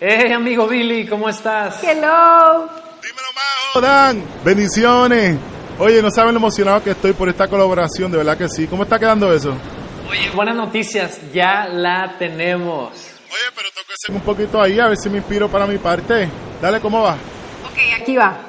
Hey, amigo Billy, ¿cómo estás? Hello. Dan, bendiciones. Oye, no saben lo emocionado que estoy por esta colaboración, de verdad que sí. ¿Cómo está quedando eso? Oye, buenas noticias, ya la tenemos. Oye, pero tengo que hacer un poquito ahí, a ver si me inspiro para mi parte. Dale, ¿cómo va? Ok, aquí va.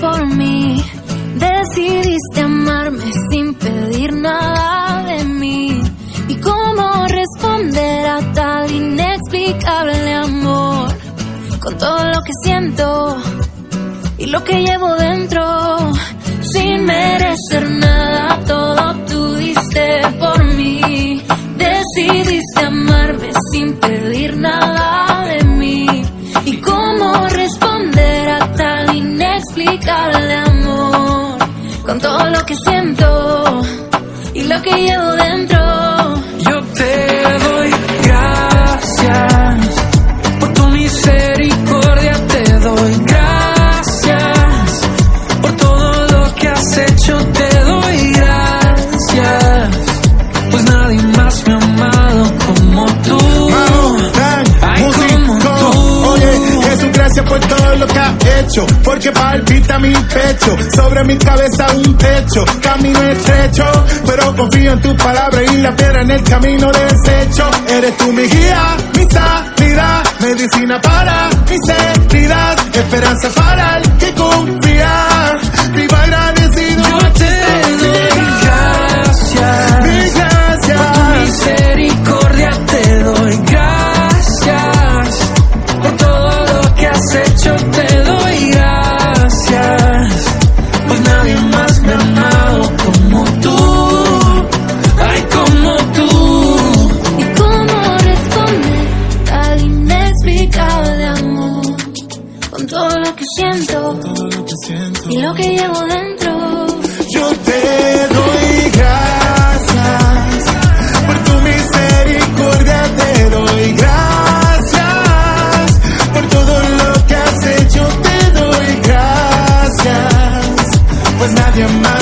Por mí. Decidiste amarme sin pedir nada de mí. ¿Y cómo responder a tal inexplicable amor? Con todo lo que siento y lo que llevo dentro. Sin merecer nada, todo tú diste por mí. Decidiste amarme sin pedir nada de mí. Que siento por todo lo que has hecho. Porque palpita mi pecho. Sobre mi cabeza un techo. Camino estrecho. Pero confío en tu palabra y la piedra en el camino desecho. Eres tú mi guía, mi salida. Medicina para mis heridas. Esperanza para. Y lo que llevo dentro. Yo te doy gracias por tu misericordia, te doy gracias por todo lo que has hecho, te doy gracias, pues nadie más.